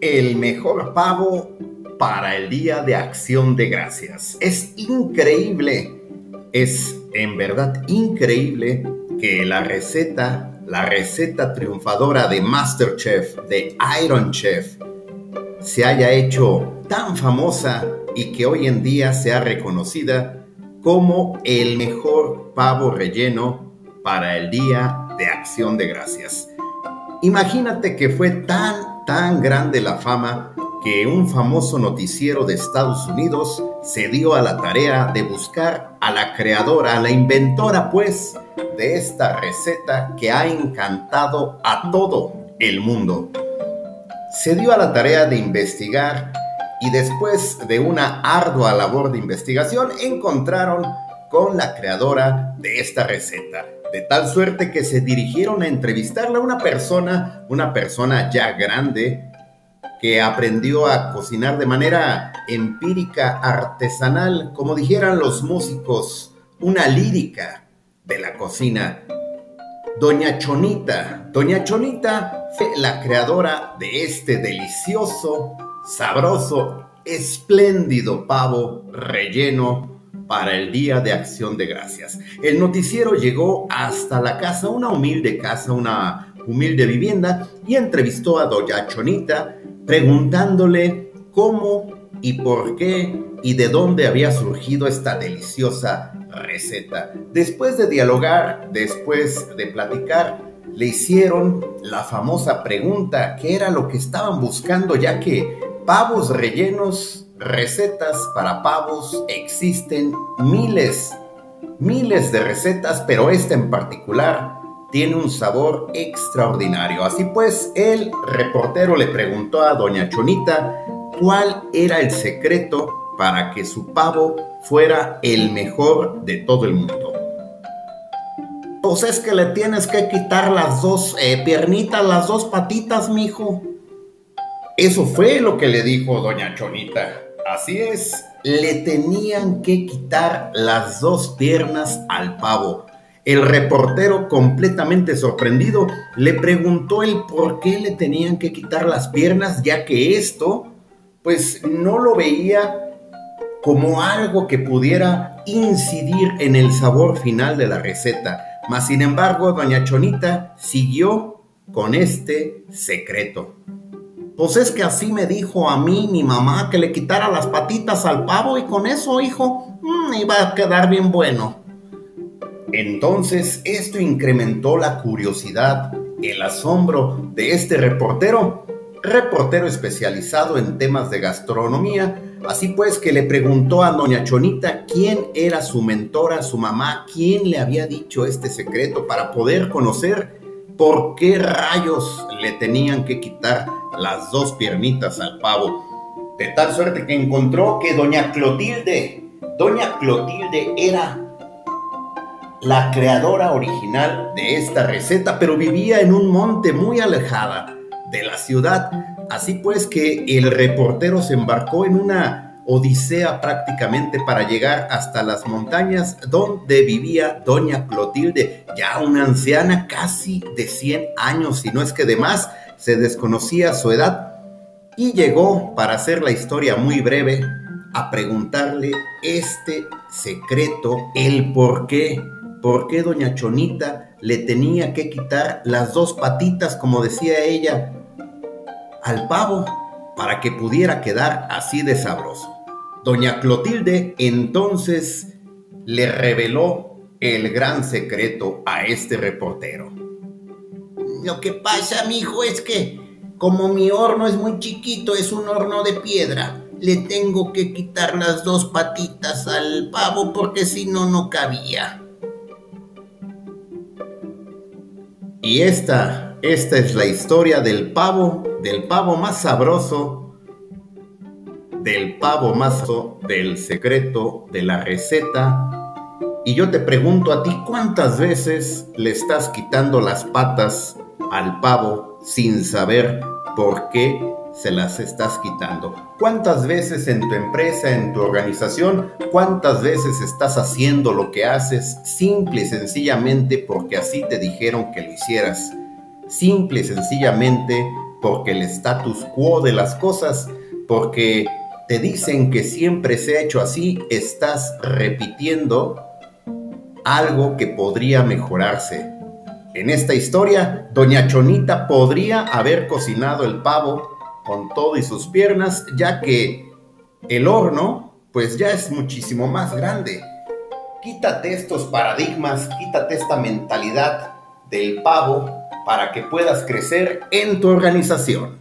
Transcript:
el mejor pavo para el Día de Acción de Gracias. Es increíble, es en verdad increíble que la receta, la receta triunfadora de Masterchef, de Iron Chef, se haya hecho tan famosa y que hoy en día sea reconocida como el mejor pavo relleno para el Día de Acción de Gracias. Imagínate que fue tan, tan grande la fama que un famoso noticiero de Estados Unidos se dio a la tarea de buscar a la creadora, a la inventora pues, de esta receta que ha encantado a todo el mundo. Se dio a la tarea de investigar y después de una ardua labor de investigación encontraron con la creadora de esta receta de tal suerte que se dirigieron a entrevistarle a una persona, una persona ya grande, que aprendió a cocinar de manera empírica, artesanal, como dijeran los músicos, una lírica de la cocina. Doña Chonita, Doña Chonita fue la creadora de este delicioso, sabroso, espléndido pavo relleno para el Día de Acción de Gracias. El noticiero llegó hasta la casa, una humilde casa, una humilde vivienda, y entrevistó a Doña Chonita preguntándole cómo y por qué y de dónde había surgido esta deliciosa receta. Después de dialogar, después de platicar, le hicieron la famosa pregunta, ¿qué era lo que estaban buscando? Ya que pavos rellenos recetas para pavos existen miles, miles de recetas, pero esta en particular tiene un sabor extraordinario. Así pues, el reportero le preguntó a doña Chonita cuál era el secreto para que su pavo fuera el mejor de todo el mundo. Pues es que le tienes que quitar las dos eh, piernitas, las dos patitas, mijo. Eso fue lo que le dijo doña Chonita. Así es, le tenían que quitar las dos piernas al pavo. El reportero, completamente sorprendido, le preguntó el por qué le tenían que quitar las piernas, ya que esto, pues no lo veía como algo que pudiera incidir en el sabor final de la receta. Mas, sin embargo, doña Chonita siguió con este secreto. Pues es que así me dijo a mí mi mamá que le quitara las patitas al pavo y con eso, hijo, mm, iba a quedar bien bueno. Entonces esto incrementó la curiosidad, el asombro de este reportero, reportero especializado en temas de gastronomía, así pues que le preguntó a doña Chonita quién era su mentora, su mamá, quién le había dicho este secreto para poder conocer por qué rayos le tenían que quitar las dos piernitas al pavo, de tal suerte que encontró que doña Clotilde, doña Clotilde era la creadora original de esta receta, pero vivía en un monte muy alejada de la ciudad. Así pues que el reportero se embarcó en una odisea prácticamente para llegar hasta las montañas donde vivía doña Clotilde, ya una anciana casi de 100 años, si no es que de más, se desconocía su edad y llegó, para hacer la historia muy breve, a preguntarle este secreto, el por qué, por qué doña Chonita le tenía que quitar las dos patitas, como decía ella, al pavo para que pudiera quedar así de sabroso. Doña Clotilde entonces le reveló el gran secreto a este reportero. Lo que pasa, mi hijo, es que como mi horno es muy chiquito, es un horno de piedra, le tengo que quitar las dos patitas al pavo porque si no, no cabía. Y esta, esta es la historia del pavo, del pavo más sabroso, del pavo más del secreto, de la receta. Y yo te pregunto a ti, ¿cuántas veces le estás quitando las patas al pavo sin saber por qué se las estás quitando. ¿Cuántas veces en tu empresa, en tu organización, cuántas veces estás haciendo lo que haces simple y sencillamente porque así te dijeron que lo hicieras? Simple y sencillamente porque el status quo de las cosas, porque te dicen que siempre se ha hecho así, estás repitiendo algo que podría mejorarse. En esta historia, Doña Chonita podría haber cocinado el pavo con todo y sus piernas, ya que el horno, pues ya es muchísimo más grande. Quítate estos paradigmas, quítate esta mentalidad del pavo para que puedas crecer en tu organización.